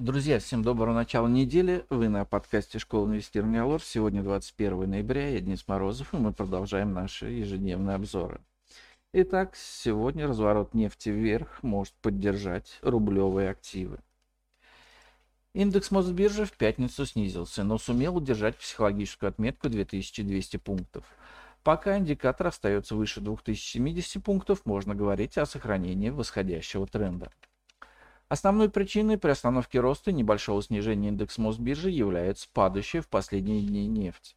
Друзья, всем доброго начала недели. Вы на подкасте Школа инвестирования Алор. Сегодня 21 ноября, я Денис Морозов, и мы продолжаем наши ежедневные обзоры. Итак, сегодня разворот нефти вверх может поддержать рублевые активы. Индекс Мосбиржи в пятницу снизился, но сумел удержать психологическую отметку 2200 пунктов. Пока индикатор остается выше 2070 пунктов, можно говорить о сохранении восходящего тренда. Основной причиной при остановке роста и небольшого снижения индекса Мосбиржи является падающая в последние дни нефть.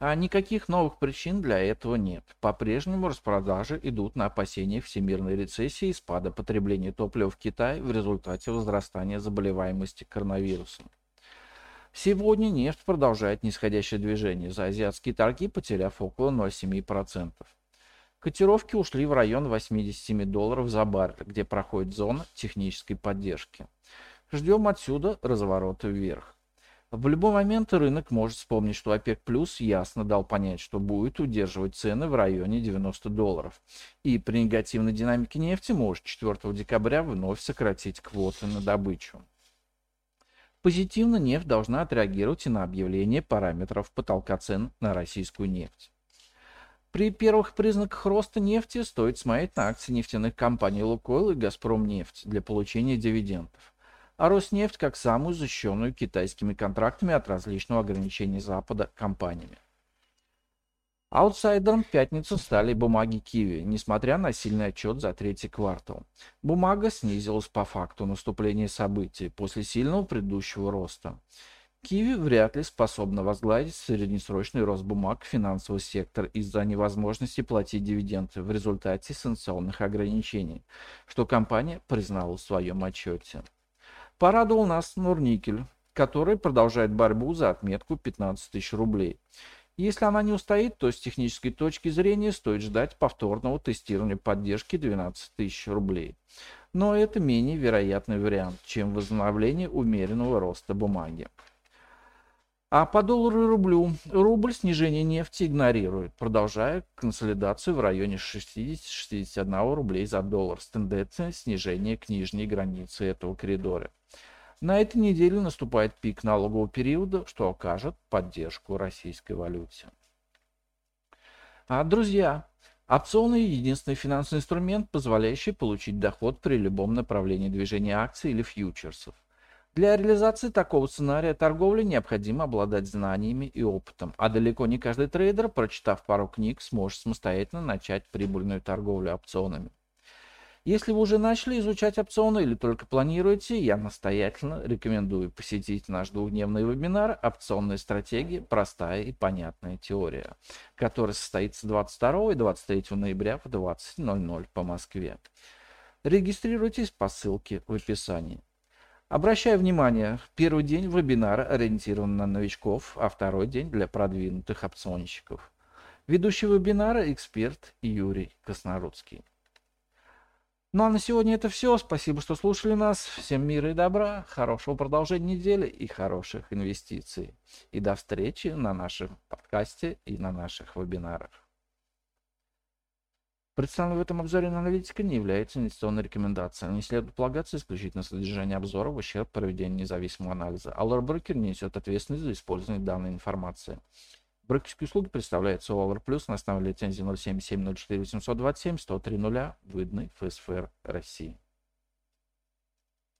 А никаких новых причин для этого нет. По-прежнему распродажи идут на опасения всемирной рецессии и спада потребления топлива в Китае в результате возрастания заболеваемости коронавирусом. Сегодня нефть продолжает нисходящее движение, за азиатские торги потеряв около 0,7%. Котировки ушли в район 87 долларов за баррель, где проходит зона технической поддержки. Ждем отсюда разворота вверх. В любой момент рынок может вспомнить, что ОПЕК Плюс ясно дал понять, что будет удерживать цены в районе 90 долларов. И при негативной динамике нефти может 4 декабря вновь сократить квоты на добычу. Позитивно нефть должна отреагировать и на объявление параметров потолка цен на российскую нефть. При первых признаках роста нефти стоит смотреть на акции нефтяных компаний «Лукойл» и «Газпромнефть» для получения дивидендов. А Роснефть как самую защищенную китайскими контрактами от различного ограничения Запада компаниями. Аутсайдером в пятницу стали бумаги Киви, несмотря на сильный отчет за третий квартал. Бумага снизилась по факту наступления событий после сильного предыдущего роста. Киви вряд ли способна возглавить среднесрочный рост бумаг финансовый сектор из-за невозможности платить дивиденды в результате санкционных ограничений, что компания признала в своем отчете. Порадовал нас Нурникель, который продолжает борьбу за отметку 15 тысяч рублей. Если она не устоит, то с технической точки зрения стоит ждать повторного тестирования поддержки 12 тысяч рублей. Но это менее вероятный вариант, чем возобновление умеренного роста бумаги. А по доллару и рублю рубль снижение нефти игнорирует, продолжая консолидацию в районе 60-61 рублей за доллар с тенденцией снижения к нижней границе этого коридора. На этой неделе наступает пик налогового периода, что окажет поддержку российской валюте. А, друзья, опционы – единственный финансовый инструмент, позволяющий получить доход при любом направлении движения акций или фьючерсов. Для реализации такого сценария торговли необходимо обладать знаниями и опытом, а далеко не каждый трейдер, прочитав пару книг, сможет самостоятельно начать прибыльную торговлю опционами. Если вы уже начали изучать опционы или только планируете, я настоятельно рекомендую посетить наш двухдневный вебинар «Опционная стратегия. Простая и понятная теория», который состоится 22 и 23 ноября в 20.00 по Москве. Регистрируйтесь по ссылке в описании. Обращаю внимание, первый день вебинара ориентирован на новичков, а второй день для продвинутых опционщиков. Ведущий вебинара – эксперт Юрий Коснорудский. Ну а на сегодня это все. Спасибо, что слушали нас. Всем мира и добра, хорошего продолжения недели и хороших инвестиций. И до встречи на нашем подкасте и на наших вебинарах. Представленная в этом обзоре аналитика не является инвестиционной рекомендацией. Не следует полагаться исключительно содержание обзора в ущерб проведению независимого анализа. Allure Broker несет ответственность за использование данной информации. Брокерские услуги представляются Allure Plus на основе лицензии 07704 827 103 0 выданной ФСФР России.